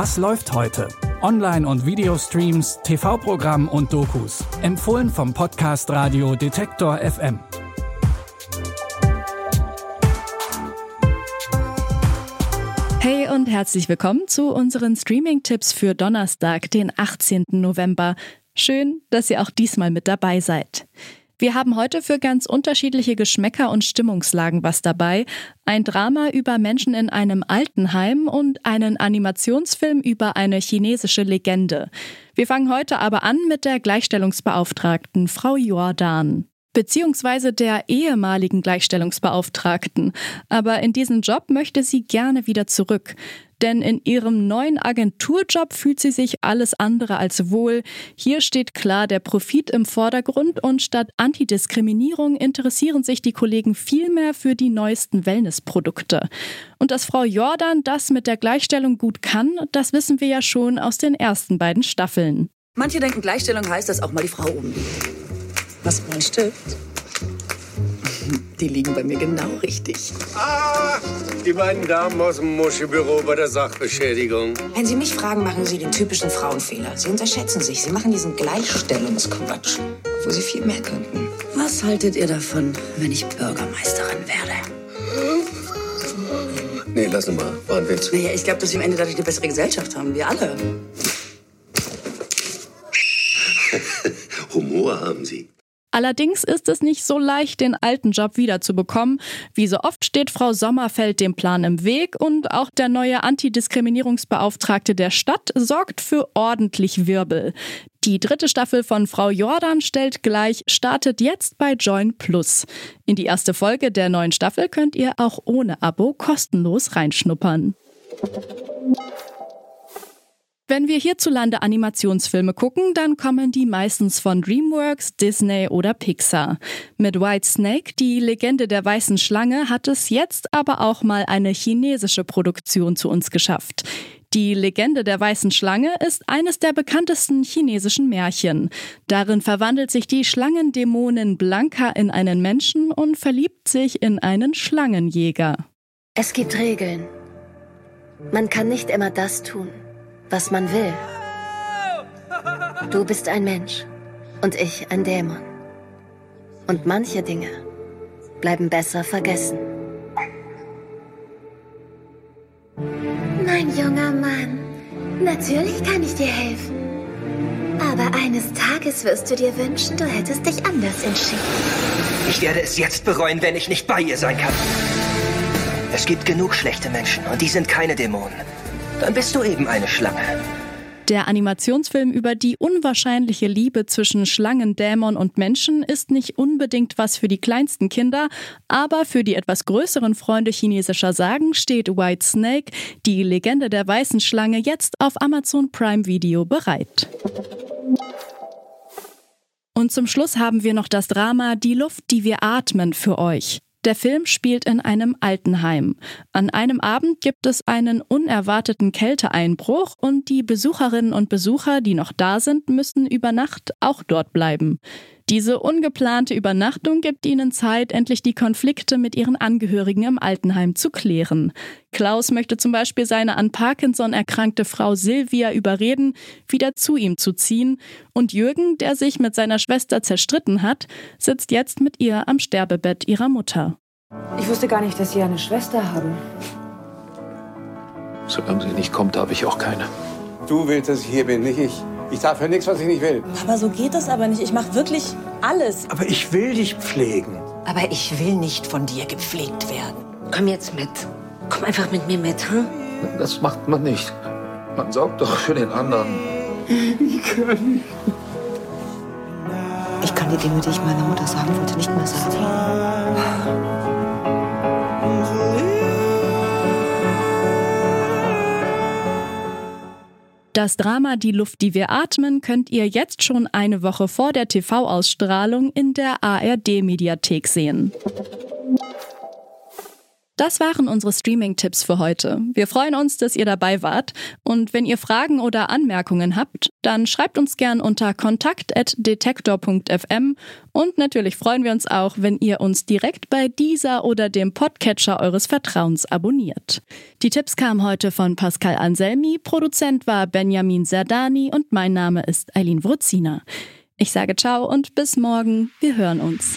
Was läuft heute? Online- und Videostreams, TV-Programm und Dokus. Empfohlen vom Podcast Radio Detektor FM. Hey und herzlich willkommen zu unseren Streaming-Tipps für Donnerstag, den 18. November. Schön, dass ihr auch diesmal mit dabei seid. Wir haben heute für ganz unterschiedliche Geschmäcker und Stimmungslagen was dabei. Ein Drama über Menschen in einem Altenheim und einen Animationsfilm über eine chinesische Legende. Wir fangen heute aber an mit der Gleichstellungsbeauftragten Frau Jordan beziehungsweise der ehemaligen Gleichstellungsbeauftragten. Aber in diesen Job möchte sie gerne wieder zurück. Denn in ihrem neuen Agenturjob fühlt sie sich alles andere als wohl. Hier steht klar der Profit im Vordergrund und statt Antidiskriminierung interessieren sich die Kollegen vielmehr für die neuesten Wellnessprodukte. Und dass Frau Jordan das mit der Gleichstellung gut kann, das wissen wir ja schon aus den ersten beiden Staffeln. Manche denken, Gleichstellung heißt, dass auch mal die Frau oben. Was mein Stift? Die liegen bei mir genau richtig. Ah, die beiden Damen aus dem Muschelbüro bei der Sachbeschädigung. Wenn Sie mich fragen, machen Sie den typischen Frauenfehler. Sie unterschätzen sich. Sie machen diesen Gleichstellungsquatsch, obwohl Sie viel mehr könnten. Was haltet ihr davon, wenn ich Bürgermeisterin werde? Nee, lass mal. War ein Witz. Naja, ich glaube, dass wir am Ende dadurch eine bessere Gesellschaft haben. Wir alle. Humor haben Sie. Allerdings ist es nicht so leicht, den alten Job wiederzubekommen. Wie so oft steht Frau Sommerfeld dem Plan im Weg und auch der neue Antidiskriminierungsbeauftragte der Stadt sorgt für ordentlich Wirbel. Die dritte Staffel von Frau Jordan stellt gleich, startet jetzt bei Join Plus. In die erste Folge der neuen Staffel könnt ihr auch ohne Abo kostenlos reinschnuppern. Wenn wir hierzulande Animationsfilme gucken, dann kommen die meistens von DreamWorks, Disney oder Pixar. Mit White Snake, die Legende der weißen Schlange, hat es jetzt aber auch mal eine chinesische Produktion zu uns geschafft. Die Legende der weißen Schlange ist eines der bekanntesten chinesischen Märchen. Darin verwandelt sich die Schlangendämonin Blanca in einen Menschen und verliebt sich in einen Schlangenjäger. Es gibt Regeln. Man kann nicht immer das tun, was man will. Du bist ein Mensch und ich ein Dämon. Und manche Dinge bleiben besser vergessen. Mein junger Mann, natürlich kann ich dir helfen. Aber eines Tages wirst du dir wünschen, du hättest dich anders entschieden. Ich werde es jetzt bereuen, wenn ich nicht bei ihr sein kann. Es gibt genug schlechte Menschen und die sind keine Dämonen dann bist du eben eine Schlange. Der Animationsfilm über die unwahrscheinliche Liebe zwischen Schlangen, Dämon und Menschen ist nicht unbedingt was für die kleinsten Kinder, aber für die etwas größeren Freunde chinesischer Sagen steht White Snake, die Legende der weißen Schlange, jetzt auf Amazon Prime Video bereit. Und zum Schluss haben wir noch das Drama Die Luft, die wir atmen für euch. Der Film spielt in einem Altenheim. An einem Abend gibt es einen unerwarteten Kälteeinbruch und die Besucherinnen und Besucher, die noch da sind, müssen über Nacht auch dort bleiben. Diese ungeplante Übernachtung gibt ihnen Zeit, endlich die Konflikte mit ihren Angehörigen im Altenheim zu klären. Klaus möchte zum Beispiel seine an Parkinson erkrankte Frau Silvia überreden, wieder zu ihm zu ziehen. Und Jürgen, der sich mit seiner Schwester zerstritten hat, sitzt jetzt mit ihr am Sterbebett ihrer Mutter. Ich wusste gar nicht, dass Sie eine Schwester haben. Solange sie nicht kommt, habe ich auch keine. Du willst, dass ich hier bin, nicht ich. Ich darf für nichts, was ich nicht will. Aber so geht das aber nicht. Ich mache wirklich alles. Aber ich will dich pflegen. Aber ich will nicht von dir gepflegt werden. Komm jetzt mit. Komm einfach mit mir mit, hm? Das macht man nicht. Man sorgt doch für den anderen. Ich kann nicht. Ich kann die Dinge, die ich meiner Mutter sagen wollte, nicht mehr sagen. Das Drama Die Luft, die wir atmen, könnt ihr jetzt schon eine Woche vor der TV-Ausstrahlung in der ARD-Mediathek sehen. Das waren unsere Streaming-Tipps für heute. Wir freuen uns, dass ihr dabei wart. Und wenn ihr Fragen oder Anmerkungen habt, dann schreibt uns gern unter kontakt.detektor.fm. Und natürlich freuen wir uns auch, wenn ihr uns direkt bei dieser oder dem Podcatcher eures Vertrauens abonniert. Die Tipps kamen heute von Pascal Anselmi, Produzent war Benjamin Serdani und mein Name ist Eileen Wruzina. Ich sage ciao und bis morgen. Wir hören uns.